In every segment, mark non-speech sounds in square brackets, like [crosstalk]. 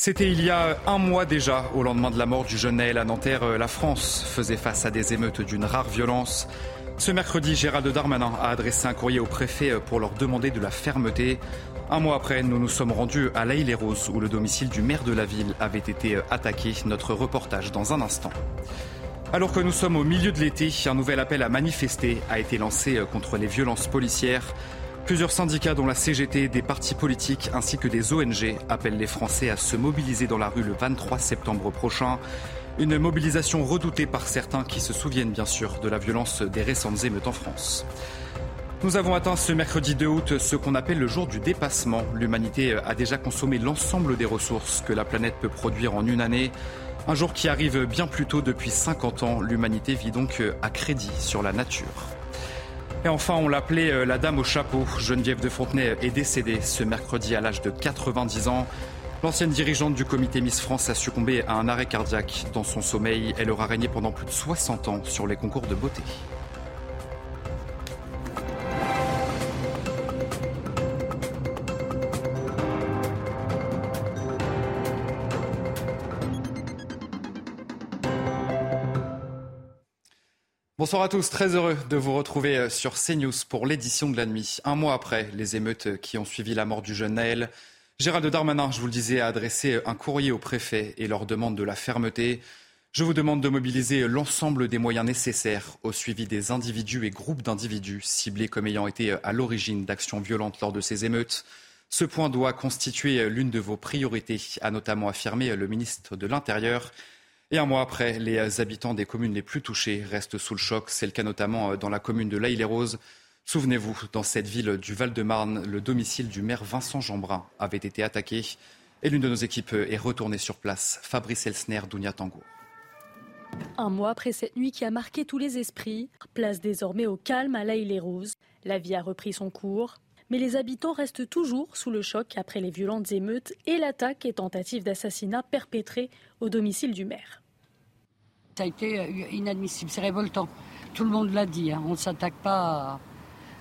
C'était il y a un mois déjà, au lendemain de la mort du jeune Naël à Nanterre, la France faisait face à des émeutes d'une rare violence. Ce mercredi, Gérald Darmanin a adressé un courrier au préfet pour leur demander de la fermeté. Un mois après, nous nous sommes rendus à laïle les roses où le domicile du maire de la ville avait été attaqué. Notre reportage dans un instant. Alors que nous sommes au milieu de l'été, un nouvel appel à manifester a été lancé contre les violences policières. Plusieurs syndicats, dont la CGT, des partis politiques ainsi que des ONG, appellent les Français à se mobiliser dans la rue le 23 septembre prochain. Une mobilisation redoutée par certains qui se souviennent bien sûr de la violence des récentes émeutes en France. Nous avons atteint ce mercredi 2 août ce qu'on appelle le jour du dépassement. L'humanité a déjà consommé l'ensemble des ressources que la planète peut produire en une année. Un jour qui arrive bien plus tôt depuis 50 ans. L'humanité vit donc à crédit sur la nature. Et enfin, on l'appelait la dame au chapeau. Geneviève de Fontenay est décédée ce mercredi à l'âge de 90 ans. L'ancienne dirigeante du comité Miss France a succombé à un arrêt cardiaque. Dans son sommeil, elle aura régné pendant plus de 60 ans sur les concours de beauté. Bonsoir à tous, très heureux de vous retrouver sur CNews pour l'édition de la nuit. Un mois après les émeutes qui ont suivi la mort du jeune Naël, Gérald Darmanin, je vous le disais, a adressé un courrier au préfet et leur demande de la fermeté. Je vous demande de mobiliser l'ensemble des moyens nécessaires au suivi des individus et groupes d'individus ciblés comme ayant été à l'origine d'actions violentes lors de ces émeutes. Ce point doit constituer l'une de vos priorités, a notamment affirmé le ministre de l'Intérieur. Et un mois après, les habitants des communes les plus touchées restent sous le choc. C'est le cas notamment dans la commune de l'Aïle-les-Roses. Souvenez-vous, dans cette ville du Val-de-Marne, le domicile du maire Vincent Jeanbrun avait été attaqué. Et l'une de nos équipes est retournée sur place. Fabrice Elsner, Dounia Tango. Un mois après cette nuit qui a marqué tous les esprits, place désormais au calme à l'Aïle-les-Roses. La vie a repris son cours. Mais les habitants restent toujours sous le choc après les violentes émeutes et l'attaque et tentative d'assassinat perpétrée au domicile du maire. Ça a été inadmissible, c'est révoltant. Tout le monde l'a dit, hein. on ne s'attaque pas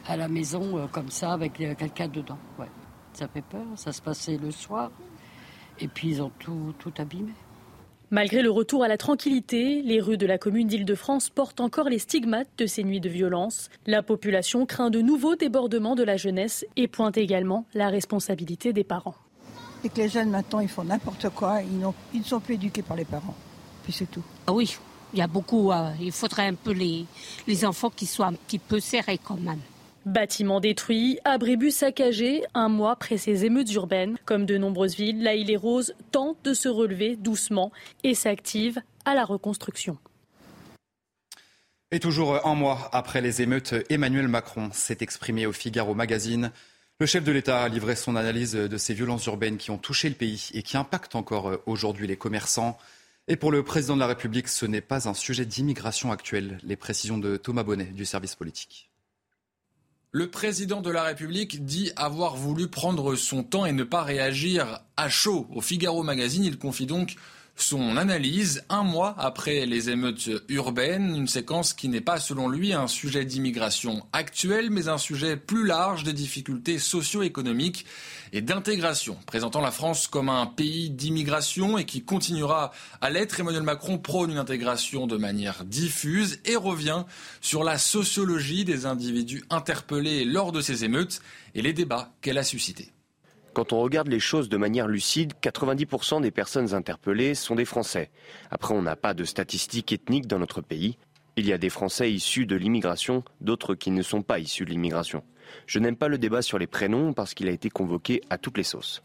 à la maison comme ça avec quelqu'un dedans. Ça fait peur, ça se passait le soir et puis ils ont tout, tout abîmé. Malgré le retour à la tranquillité, les rues de la commune d'Île-de-France portent encore les stigmates de ces nuits de violence. La population craint de nouveaux débordements de la jeunesse et pointe également la responsabilité des parents. Et que les jeunes maintenant ils font n'importe quoi, ils, ils, ne sont plus éduqués par les parents. Puis c'est tout. Ah oui, il y a beaucoup, euh, il faudrait un peu les, les enfants qui soient un petit peu serrés quand même. Bâtiments détruits, abribus saccagés, un mois après ces émeutes urbaines. Comme de nombreuses villes, la île et Rose tente de se relever doucement et s'active à la reconstruction. Et toujours un mois après les émeutes, Emmanuel Macron s'est exprimé au Figaro Magazine. Le chef de l'État a livré son analyse de ces violences urbaines qui ont touché le pays et qui impactent encore aujourd'hui les commerçants. Et pour le président de la République, ce n'est pas un sujet d'immigration actuel. Les précisions de Thomas Bonnet du service politique. Le président de la République dit avoir voulu prendre son temps et ne pas réagir à chaud. Au Figaro Magazine, il confie donc son analyse un mois après les émeutes urbaines, une séquence qui n'est pas selon lui un sujet d'immigration actuel, mais un sujet plus large des difficultés socio-économiques et d'intégration, présentant la France comme un pays d'immigration et qui continuera à l'être. Emmanuel Macron prône une intégration de manière diffuse et revient sur la sociologie des individus interpellés lors de ces émeutes et les débats qu'elle a suscités. Quand on regarde les choses de manière lucide, 90% des personnes interpellées sont des Français. Après, on n'a pas de statistiques ethniques dans notre pays. Il y a des Français issus de l'immigration, d'autres qui ne sont pas issus de l'immigration. Je n'aime pas le débat sur les prénoms parce qu'il a été convoqué à toutes les sauces.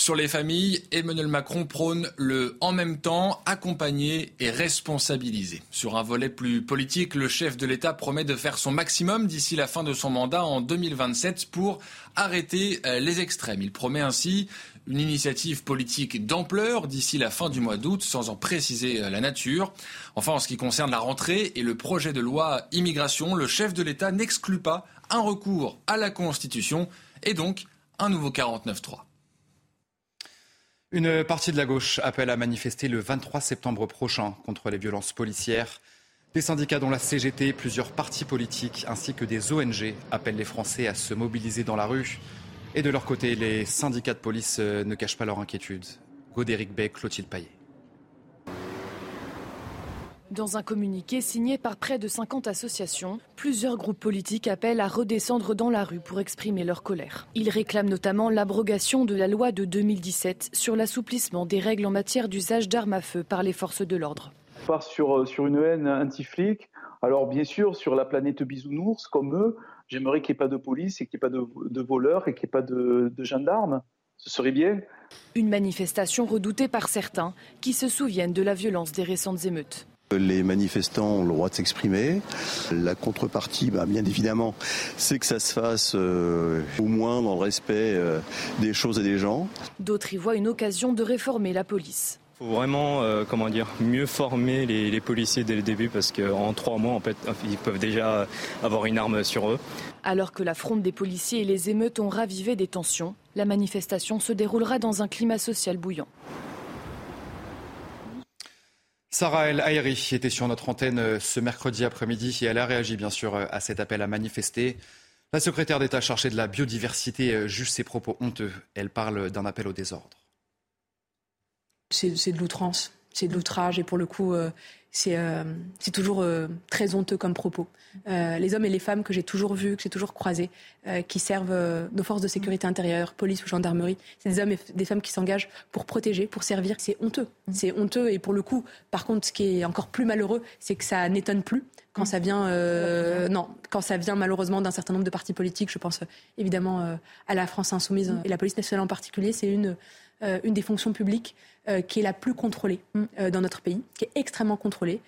Sur les familles, Emmanuel Macron prône le en même temps, accompagner et responsabiliser. Sur un volet plus politique, le chef de l'État promet de faire son maximum d'ici la fin de son mandat en 2027 pour arrêter euh, les extrêmes. Il promet ainsi une initiative politique d'ampleur d'ici la fin du mois d'août, sans en préciser euh, la nature. Enfin, en ce qui concerne la rentrée et le projet de loi immigration, le chef de l'État n'exclut pas un recours à la Constitution et donc un nouveau 49-3. Une partie de la gauche appelle à manifester le 23 septembre prochain contre les violences policières. Des syndicats dont la CGT, plusieurs partis politiques ainsi que des ONG appellent les Français à se mobiliser dans la rue. Et de leur côté, les syndicats de police euh, ne cachent pas leur inquiétude. Godéric Beck, Clotilde Payet. Dans un communiqué signé par près de 50 associations, plusieurs groupes politiques appellent à redescendre dans la rue pour exprimer leur colère. Ils réclament notamment l'abrogation de la loi de 2017 sur l'assouplissement des règles en matière d'usage d'armes à feu par les forces de l'ordre. On part sur, euh, sur une haine anti-flic. Alors bien sûr, sur la planète bisounours, comme eux, j'aimerais qu'il n'y ait pas de police et qu'il n'y ait pas de, voleurs et qu'il n'y ait pas de, de gendarmes. Ce serait bien. Une manifestation redoutée par certains qui se souviennent de la violence des récentes émeutes. Les manifestants ont le droit de s'exprimer. La contrepartie, bah, bien évidemment, c'est que ça se fasse euh, au moins dans le respect euh, des choses et des gens. D'autres y voient une occasion de réformer la police. Il faut vraiment, euh, comment dire, mieux former les, policiers dès le début parce qu'en trois mois, en fait, ils peuvent déjà avoir une arme sur eux. Alors que la fronde des policiers et les émeutes ont ravivé des tensions, la manifestation se déroulera dans un climat social bouillant. Sarah El Haïri était sur notre antenne euh, ce mercredi après-midi et elle a réagi bien sûr euh, à cet appel à manifester. La secrétaire d'État chargée de la biodiversité euh, juge ses propos honteux. Elle parle d'un appel au désordre. C'est de l'outrance, c'est de l'outrage et pour le coup, c'est toujours euh, très honteux comme propos. Euh, les hommes et les femmes que j'ai toujours vus, que j'ai toujours croisés, qui servent nos forces de sécurité intérieure, police ou gendarmerie, c'est des hommes et des femmes qui s'engagent pour protéger, pour servir. C'est honteux. C'est honteux et pour le coup, par contre, ce qui est encore plus malheureux, c'est que ça n'étonne plus quand ça vient, non, quand ça vient malheureusement d'un certain nombre de partis politiques. Je pense évidemment à la France insoumise et la police nationale en particulier. C'est une une des fonctions publiques euh, qui est la plus contrôlée mm. euh, dans notre pays, qui est extrêmement contrôlée.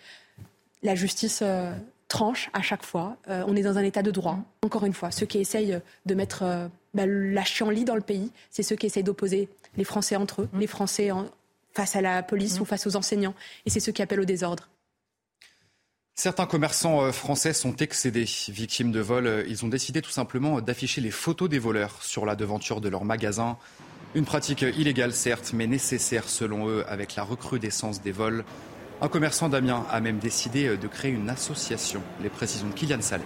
La justice euh, tranche à chaque fois. on est dans un état de droit. Mm. Encore une fois, ceux qui essayent de mettre bah, la chienlit dans le pays, c'est ceux qui essayent d'opposer les Français entre eux, mm. les Français face à la police ou face aux enseignants, et c'est ceux qui appellent au désordre. Certains commerçants français sont excédés, victimes de vols. Ils ont décidé tout simplement d'afficher les photos des voleurs sur la devanture de leur magasin. Une pratique illégale, certes, mais nécessaire selon eux avec la recrudescence des vols. Un commerçant d'Amiens a même décidé de créer une association. Les précisions de Kylian Salé.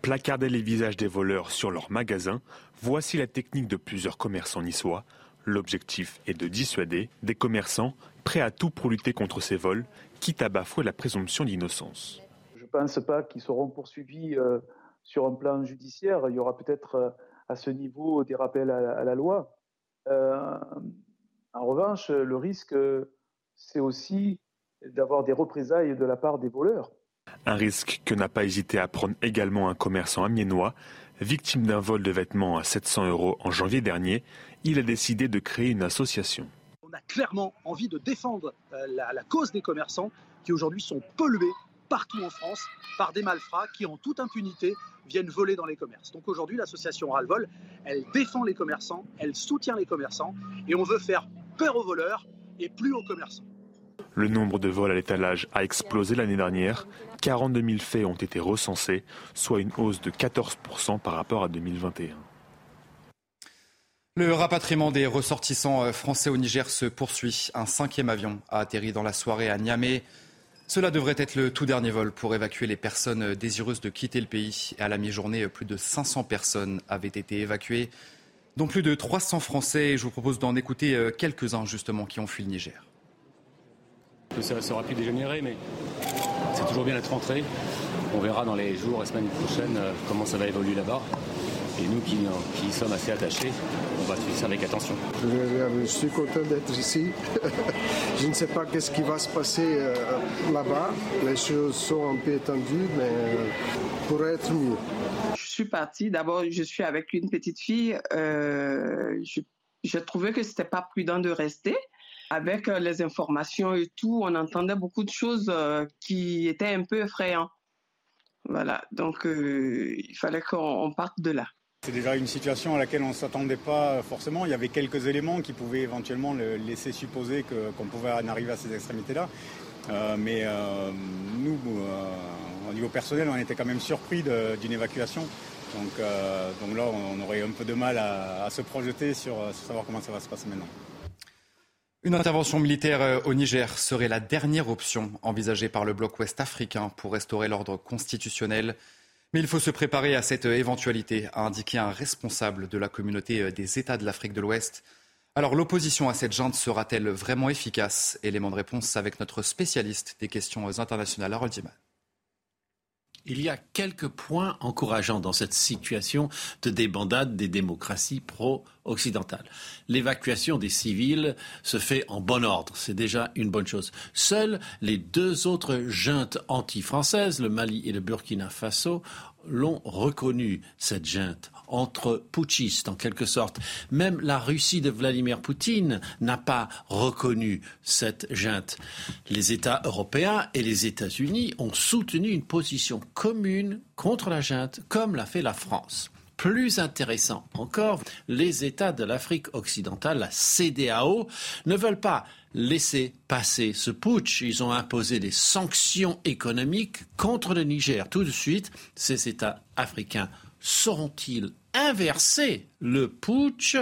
Placarder les visages des voleurs sur leur magasin, voici la technique de plusieurs commerçants niçois. L'objectif est de dissuader des commerçants prêts à tout pour lutter contre ces vols, quitte à bafouer la présomption d'innocence. Je ne pense pas qu'ils seront poursuivis euh, sur un plan judiciaire. Il y aura peut-être euh, à ce niveau des rappels à, la loi. Euh, en revanche, le risque, c'est aussi d'avoir des représailles de la part des voleurs. Un risque que n'a pas hésité à prendre également un commerçant amiénois. Victime d'un vol de vêtements à 700 euros en janvier dernier, il a décidé de créer une association. On a clairement envie de défendre euh, la, la cause des commerçants qui aujourd'hui sont pollués partout en France par des malfrats qui, en toute impunité, viennent voler dans les commerces. Donc aujourd'hui, l'association Ralvol, elle défend les commerçants, elle soutient les commerçants et on veut faire peur aux voleurs et plus aux commerçants. Le nombre de vols à l'étalage a explosé l'année dernière. 42 000 faits ont été recensés, soit une hausse de 14% par rapport à 2021. Le rapatriement des ressortissants euh, français au Niger se poursuit. Un cinquième avion a atterri dans la soirée à Niamey. Cela devrait être le tout dernier vol pour évacuer les personnes désireuses de quitter le pays. À la mi-journée, plus de 500 personnes avaient été évacuées, dont plus de 300 Français. Je vous propose d'en écouter euh, quelques-uns justement qui ont fui le Niger. Ça sera plus dégénérer, mais c'est toujours bien d'être rentré. On verra dans les jours et semaines prochaines euh, comment ça va évoluer là-bas. Et nous qui, qui sommes assez attachés, on va suivre ça avec attention. Je, suis content d'être ici. [laughs] je ne sais pas qu'est-ce qui va se passer euh, là-bas. Les choses sont un peu étendues, mais euh, pourrait être mieux. Je suis partie. D'abord, je suis avec une petite fille. Euh, je j'ai trouvé que c'était pas prudent de rester. Avec les informations et tout, on entendait beaucoup de choses qui étaient un peu effrayantes. Voilà, donc il fallait qu'on parte de là. C'est déjà une situation à laquelle on ne s'attendait pas forcément. Il y avait quelques éléments qui pouvaient éventuellement laisser supposer qu'on pouvait en arriver à ces extrémités-là. Euh, mais euh, nous, euh, au niveau personnel, on était quand même surpris d'une évacuation. Donc, donc, là, on aurait un peu de mal à, se projeter sur, sur savoir comment ça va se passer maintenant. Une intervention militaire au Niger serait la dernière option envisagée par le bloc ouest africain pour restaurer l'ordre constitutionnel. Mais il faut se préparer à cette éventualité, a indiqué un responsable de la communauté des États de l'Afrique de l'Ouest. Alors l'opposition à cette junte sera-t-elle vraiment efficace? Élément de réponse avec notre spécialiste des questions internationales, Harold Diman. Il y a quelques points encourageants dans cette situation de débandade des démocraties pro-occidentales. L'évacuation des civils se fait en bon ordre, c'est déjà une bonne chose. Seules les deux autres juntes anti-françaises, le Mali et le Burkina Faso, l'ont reconnu, cette junte, entre putschistes en quelque sorte. Même la Russie de Vladimir Poutine n'a pas reconnu cette junte. Les États européens et les États-Unis ont soutenu une position commune contre la junte, comme l'a fait la France. Plus intéressant encore, les États de l'Afrique occidentale, la CDAO, ne veulent pas laisser passer ce putsch. Ils ont imposé des sanctions économiques contre le Niger. Tout de suite, ces États africains sauront-ils inverser le putsch?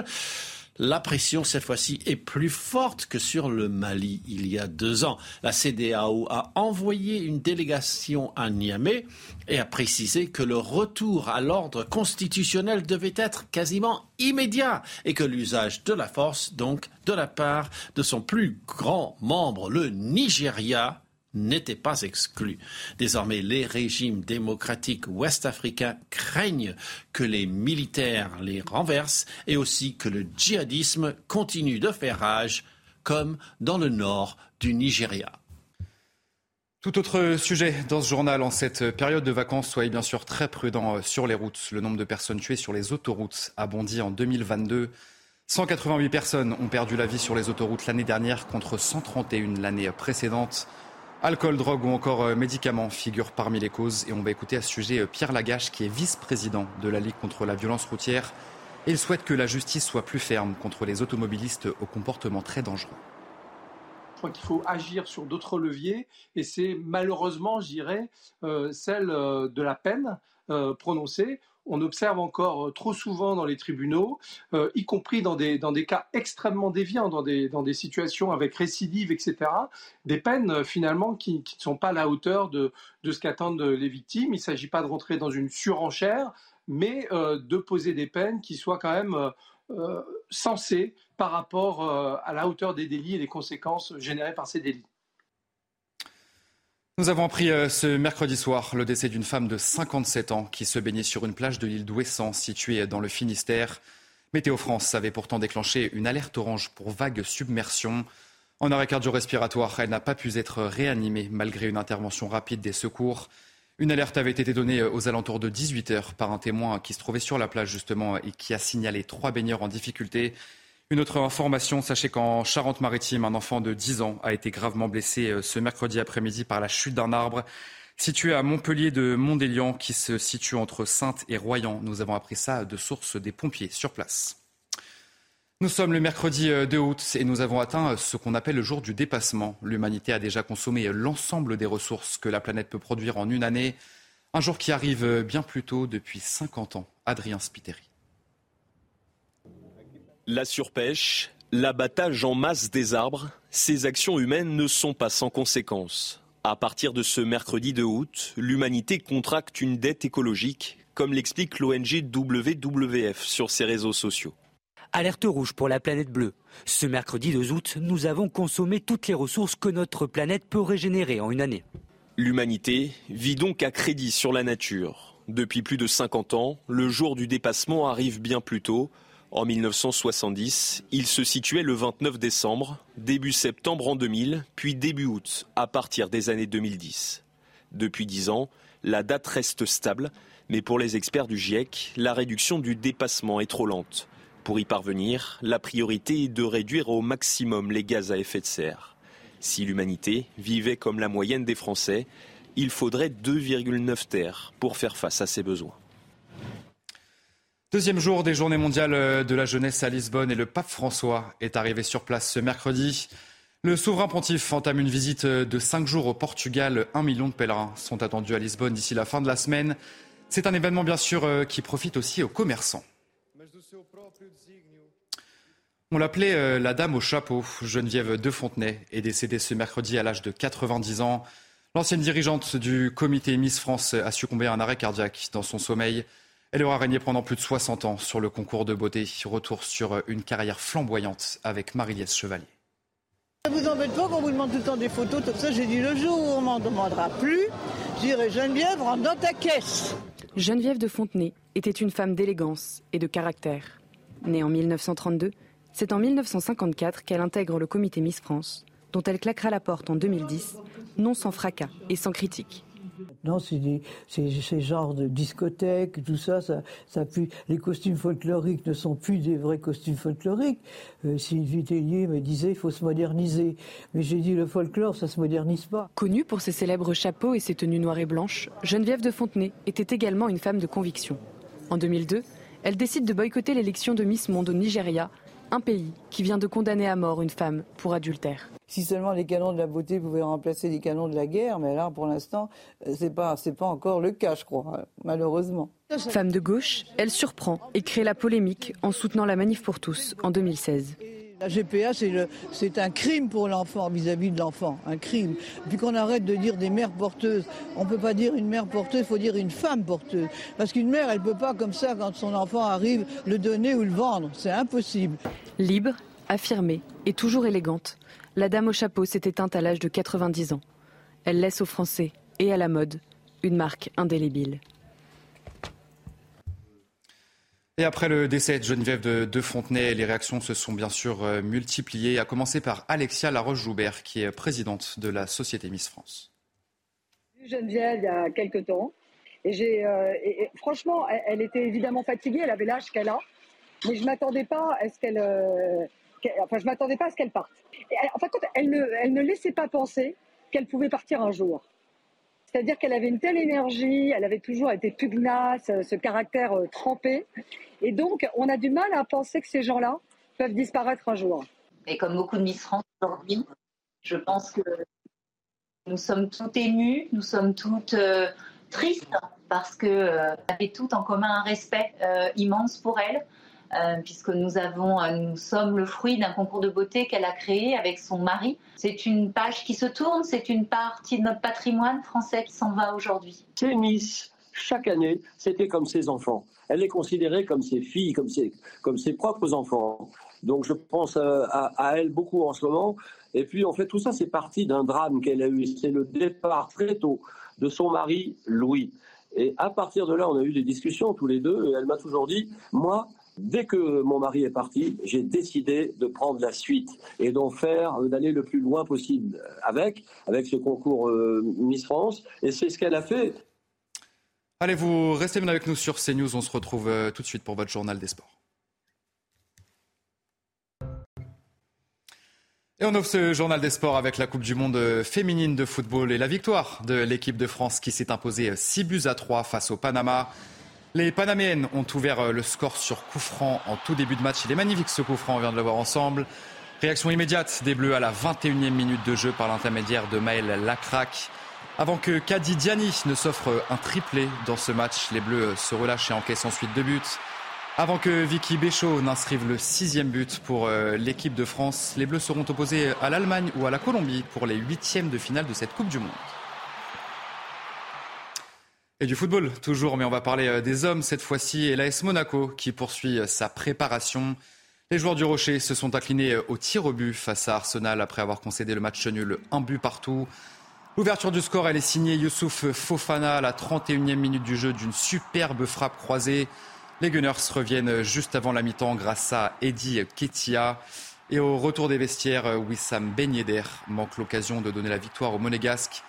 La pression, cette fois-ci, est plus forte que sur le Mali il y a deux ans. La CDAO a envoyé une délégation à Niamey et a précisé que le retour à l'ordre constitutionnel devait être quasiment immédiat et que l'usage de la force, donc, de la part de son plus grand membre, le Nigeria, n'était pas exclu. Désormais, les régimes démocratiques ouest-africains craignent que les militaires les renversent et aussi que le djihadisme continue de faire rage, comme dans le nord du Nigeria. Tout autre sujet dans ce journal, en cette période de vacances, soyez bien sûr très prudents sur les routes. Le nombre de personnes tuées sur les autoroutes a bondi en 2022. 188 personnes ont perdu la vie sur les autoroutes l'année dernière contre 131 l'année précédente. Alcool, drogue ou encore euh, médicaments figurent parmi les causes. Et on va écouter à ce sujet euh, Pierre Lagache, qui est vice-président de la Ligue contre la violence routière. Il souhaite que la justice soit plus ferme contre les automobilistes au comportement très dangereux. Je crois qu'il faut agir sur d'autres leviers et c'est malheureusement, je dirais, euh, celle de la peine prononcée on observe encore euh, trop souvent dans les tribunaux, euh, y compris dans des, cas extrêmement déviants, dans des, situations avec récidive, etc., des peines euh, finalement qui, ne sont pas à la hauteur de, de ce qu'attendent les victimes. Il ne s'agit pas de rentrer dans une surenchère, mais de poser des peines qui soient quand même sensées par rapport à la hauteur des délits et des conséquences générées par ces délits. Nous avons appris euh, ce mercredi soir le décès d'une femme de 57 ans qui se baignait sur une plage de l'île d'Ouessant située dans le Finistère. Météo France avait pourtant déclenché une alerte orange pour vague submersion. En arrêt cardio-respiratoire, elle n'a pas pu être réanimée malgré une intervention rapide des secours. Une alerte avait été donnée euh, aux alentours de 18 heures par un témoin qui se trouvait sur la plage justement et qui a signalé trois baigneurs en difficulté. Une autre information, sachez qu'en Charente-Maritime, un enfant de 10 ans a été gravement blessé euh, ce mercredi après-midi par la chute d'un arbre situé à Montpellier de Mondélian qui se situe entre Sainte et Royan. Nous avons appris ça de sources des pompiers sur place. Nous sommes le mercredi 2 euh, août et nous avons atteint euh, ce qu'on appelle le jour du dépassement. L'humanité a déjà consommé l'ensemble des ressources que la planète peut produire en une année. Un jour qui arrive bien plus tôt depuis 50 ans. Adrien Spiteri. La surpêche, l'abattage en masse des arbres, ces actions humaines ne sont pas sans conséquences. À partir de ce mercredi 2 août, l'humanité contracte une dette écologique, comme l'explique l'ONG WWF sur ses réseaux sociaux. Alerte rouge pour la planète bleue. Ce mercredi 2 août, nous avons consommé toutes les ressources que notre planète peut régénérer en une année. L'humanité vit donc à crédit sur la nature. Depuis plus de 50 ans, le jour du dépassement arrive bien plus tôt. En 1970, il se situait le 29 décembre, début septembre en 2000, puis début août à partir des années 2010. Depuis dix ans, la date reste stable, mais pour les experts du GIEC, la réduction du dépassement est trop lente. Pour y parvenir, la priorité est de réduire au maximum les gaz à effet de serre. Si l'humanité vivait comme la moyenne des Français, il faudrait 2,9 terres pour faire face à ses besoins. Deuxième jour des Journées mondiales de la jeunesse à Lisbonne et le pape François est arrivé sur place ce mercredi. Le souverain pontife entame une visite de cinq jours au Portugal. Un million de pèlerins sont attendus à Lisbonne d'ici la fin de la semaine. C'est un événement bien sûr euh, qui profite aussi aux commerçants. On l'appelait euh, la dame au chapeau. Geneviève de Fontenay est décédée ce mercredi à l'âge de 90 ans. L'ancienne dirigeante du comité Miss France a succombé à un arrêt cardiaque dans son sommeil. Elle aura régné pendant plus de 60 ans sur le concours de beauté. Retour sur une carrière flamboyante avec Marie-Liesse Chevalier. Ça vous embête pas qu'on vous demande tout le temps des photos comme ça J'ai dit le jour où on m'en demandera plus, j'irai Geneviève, rentre dans ta caisse. Geneviève de Fontenay était une femme d'élégance et de caractère. Née en 1932, c'est en 1954 qu'elle intègre le comité Miss France, dont elle claquera la porte en 2010, non sans fracas et sans critique. Maintenant, c'est ces genres de discothèques, tout ça, ça, ça les costumes folkloriques ne sont plus des vrais costumes folkloriques. Euh, Sylvie Tellier me disait il faut se moderniser. Mais j'ai dit le folklore, ça se modernise pas. Connue pour ses célèbres chapeaux et ses tenues noires et blanches, Geneviève de Fontenay était également une femme de conviction. En 2002, elle décide de boycotter l'élection de Miss Monde au Nigeria, un pays qui vient de condamner à mort une femme pour adultère. Si seulement les canons de la beauté pouvaient remplacer les canons de la guerre, mais là, pour l'instant, euh, c'est pas, c'est pas encore le cas, je crois, malheureusement. Femme de gauche, elle surprend et crée la polémique en soutenant la manif pour tous en 2016. La GPA, c'est un crime pour l'enfant, vis-à-vis de l'enfant, un crime. Puis qu'on arrête de dire des mères porteuses. On ne peut pas dire une mère porteuse, il faut dire une femme porteuse. Parce qu'une mère, elle ne peut pas, comme ça, quand son enfant arrive, le donner ou le vendre. C'est impossible. Libre, affirmée et toujours élégante, la dame au chapeau s'est éteinte à l'âge de 90 ans. Elle laisse aux Français et à la mode une marque indélébile. Et après le décès de Geneviève de, Fontenay, les réactions se sont bien sûr euh, multipliées, à commencer par Alexia Laroche-Joubert, qui est présidente de la Société Miss France. Geneviève il y a quelques temps. Et, euh, franchement, elle, était évidemment fatiguée, elle avait l'âge qu'elle a, mais je m'attendais pas à ce qu'elle, euh, enfin, je m'attendais pas à ce qu'elle parte. en fait, elle ne, elle ne laissait pas penser qu'elle pouvait partir un jour. C'est-à-dire qu'elle avait une telle énergie, elle avait toujours été pugnace, ce caractère trempé. Et donc, on a du mal à penser que ces gens-là peuvent disparaître un jour. Et comme beaucoup de Miss France aujourd'hui, je pense que nous sommes toutes émues, nous sommes toutes euh, tristes parce que euh, avait toutes en commun un respect euh, immense pour elle. Euh, puisque nous avons, nous sommes le fruit d'un concours de beauté qu'elle a créé avec son mari. C'est une page qui se tourne, c'est une partie de notre patrimoine français qui s'en va aujourd'hui. Miss, chaque année, c'était comme ses enfants elle est considérée comme ses filles, comme ses, comme ses propres enfants. Donc je pense euh, à, elle beaucoup en ce moment. Et puis en fait tout ça c'est parti d'un drame qu'elle a eu. C'est le départ très tôt de son mari Louis. Et à partir de là on a eu des discussions tous les deux. Et elle m'a toujours dit moi Dès que mon mari est parti, j'ai décidé de prendre la suite et d'en faire, euh, d'aller le plus loin possible avec, avec ce concours euh, Miss France. Et c'est ce qu'elle a fait. Allez, vous restez bien avec nous sur CNews. On se retrouve euh, tout de suite pour votre journal des sports. Et on ouvre ce journal des sports avec la Coupe du Monde féminine de football et la victoire de l'équipe de France qui s'est imposée 6 buts à 3 face au Panama. Les Panaméennes ont ouvert euh, le score sur coup franc en tout début de match. Il est magnifique ce coup franc, on vient de le voir ensemble. Réaction immédiate des Bleus à la 21e minute de jeu par l'intermédiaire de Maël Lacrac. Avant que Kadi Diani ne s'offre un triplé dans ce match, les Bleus se relâchent et encaissent ensuite deux buts. Avant que Vicky Béchaud n'inscrive le sixième but pour euh, l'équipe de France, les Bleus seront opposés à l'Allemagne ou à la Colombie pour les huitièmes de finale de cette Coupe du Monde. Et du football, toujours, mais on va parler euh, des hommes cette fois-ci et l'AS Monaco qui poursuit euh, sa préparation. Les joueurs du Rocher se sont inclinés au tir au but face à Arsenal après avoir concédé le match nul un but partout. L'ouverture du score, elle est signée Youssouf Fofana à la 31e minute du jeu d'une superbe frappe croisée. Les Gunners reviennent juste avant la mi-temps grâce à Eddie Ketia. Et au retour des vestiaires, Wissam Ben Yedder manque l'occasion de donner la victoire aux Monégasques.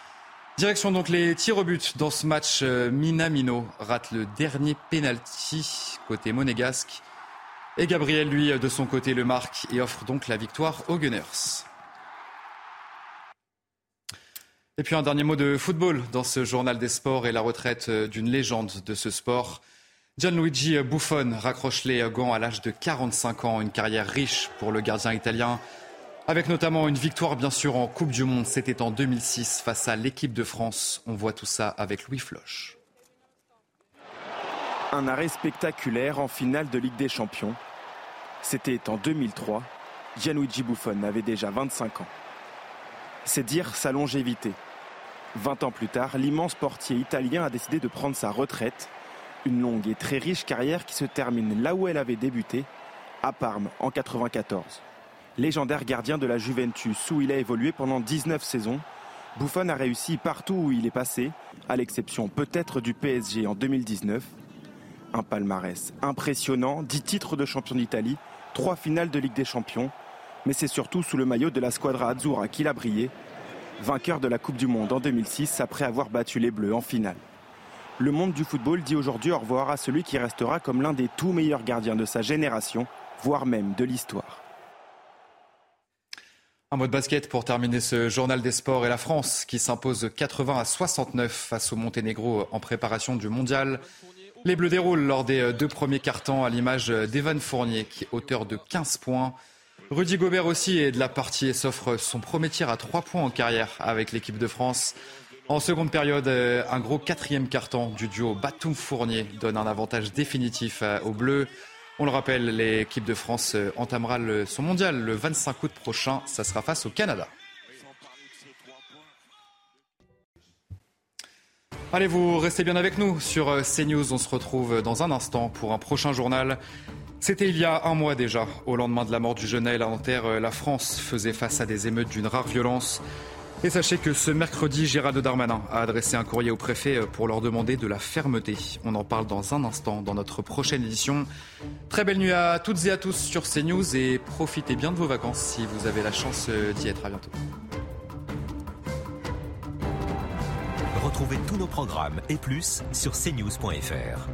Direction donc les tirs au but dans ce match. Minamino rate le dernier penalty côté monégasque. Et Gabriel, lui, de son côté, le marque et offre donc la victoire aux Gunners. Et puis un dernier mot de football dans ce journal des sports et la retraite d'une légende de ce sport. Gianluigi Buffon raccroche les gants à l'âge de 45 ans, une carrière riche pour le gardien italien, avec notamment une victoire bien sûr en Coupe du Monde, c'était en 2006 face à l'équipe de France. On voit tout ça avec Louis Floche. Un arrêt spectaculaire en finale de Ligue des Champions. C'était en 2003. Gianluigi Buffon avait déjà 25 ans. C'est dire sa longévité. 20 ans plus tard, l'immense portier italien a décidé de prendre sa retraite. Une longue et très riche carrière qui se termine là où elle avait débuté, à Parme en 94. Légendaire gardien de la Juventus où il a évolué pendant 19 saisons, Buffon a réussi partout où il est passé, à l'exception peut-être du PSG en 2019. Un palmarès impressionnant, 10 titres de champion d'Italie, 3 finales de Ligue des Champions, mais c'est surtout sous le maillot de la Squadra Azzurra qu'il a brillé, vainqueur de la Coupe du Monde en 2006 après avoir battu les Bleus en finale. Le monde du football dit aujourd'hui au revoir à celui qui restera comme l'un des tout meilleurs gardiens de sa génération, voire même de l'histoire. Un mot de basket pour terminer ce journal des sports et la France qui s'impose 80 à 69 face au Monténégro en préparation du mondial. Les Bleus déroulent lors des deux premiers cartons à l'image d'Evan Fournier qui est auteur de 15 points. Rudy Gobert aussi est de la partie et s'offre son premier tir à 3 points en carrière avec l'équipe de France. En seconde période, un gros quatrième carton du duo Batum-Fournier donne un avantage définitif aux Bleus. On le rappelle, l'équipe de France entamera son mondial le 25 août prochain. Ça sera face au Canada. Allez, vous restez bien avec nous sur CNews. On se retrouve dans un instant pour un prochain journal. C'était il y a un mois déjà. Au lendemain de la mort du jeune Naël à Nanterre, la France faisait face à des émeutes d'une rare violence. Et sachez que ce mercredi, Gérald Darmanin a adressé un courrier au préfet pour leur demander de la fermeté. On en parle dans un instant dans notre prochaine édition. Très belle nuit à toutes et à tous sur CNews et profitez bien de vos vacances si vous avez la chance d'y être. À bientôt. Retrouvez tous nos programmes et plus sur cnews.fr.